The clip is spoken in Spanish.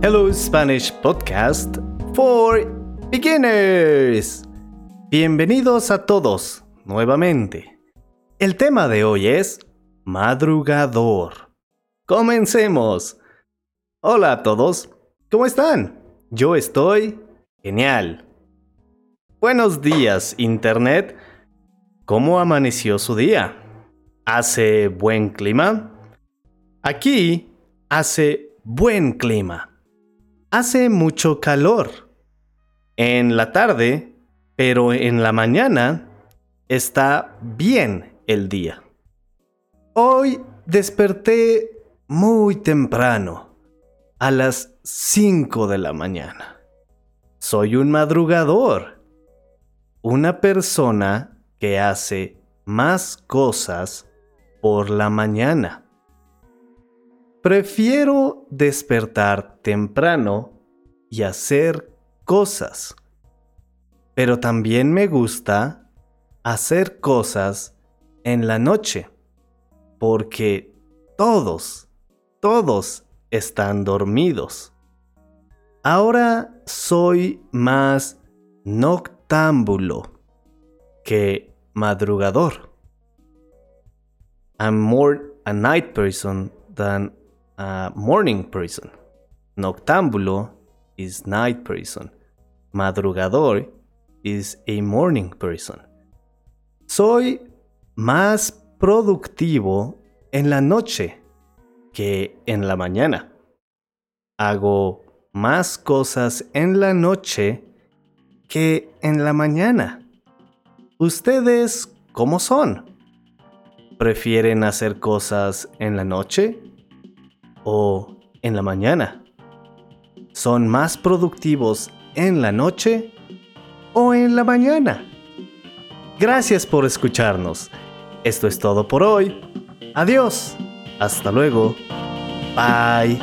Hello Spanish Podcast for Beginners. Bienvenidos a todos nuevamente. El tema de hoy es madrugador. Comencemos. Hola a todos, ¿cómo están? Yo estoy genial. Buenos días, Internet. ¿Cómo amaneció su día? ¿Hace buen clima? Aquí hace buen clima. Hace mucho calor. En la tarde, pero en la mañana, está bien el día. Hoy desperté muy temprano, a las 5 de la mañana. Soy un madrugador, una persona que hace más cosas por la mañana. Prefiero despertar temprano y hacer cosas. Pero también me gusta hacer cosas en la noche. Porque todos, todos están dormidos. Ahora soy más noctámbulo que madrugador. I'm more a night person than a morning person. Noctámbulo is night person. Madrugador is a morning person. Soy más productivo en la noche que en la mañana. Hago más cosas en la noche que en la mañana. ¿Ustedes cómo son? ¿Prefieren hacer cosas en la noche o en la mañana? ¿Son más productivos en la noche o en la mañana? Gracias por escucharnos. Esto es todo por hoy. Adiós. Hasta luego. Bye.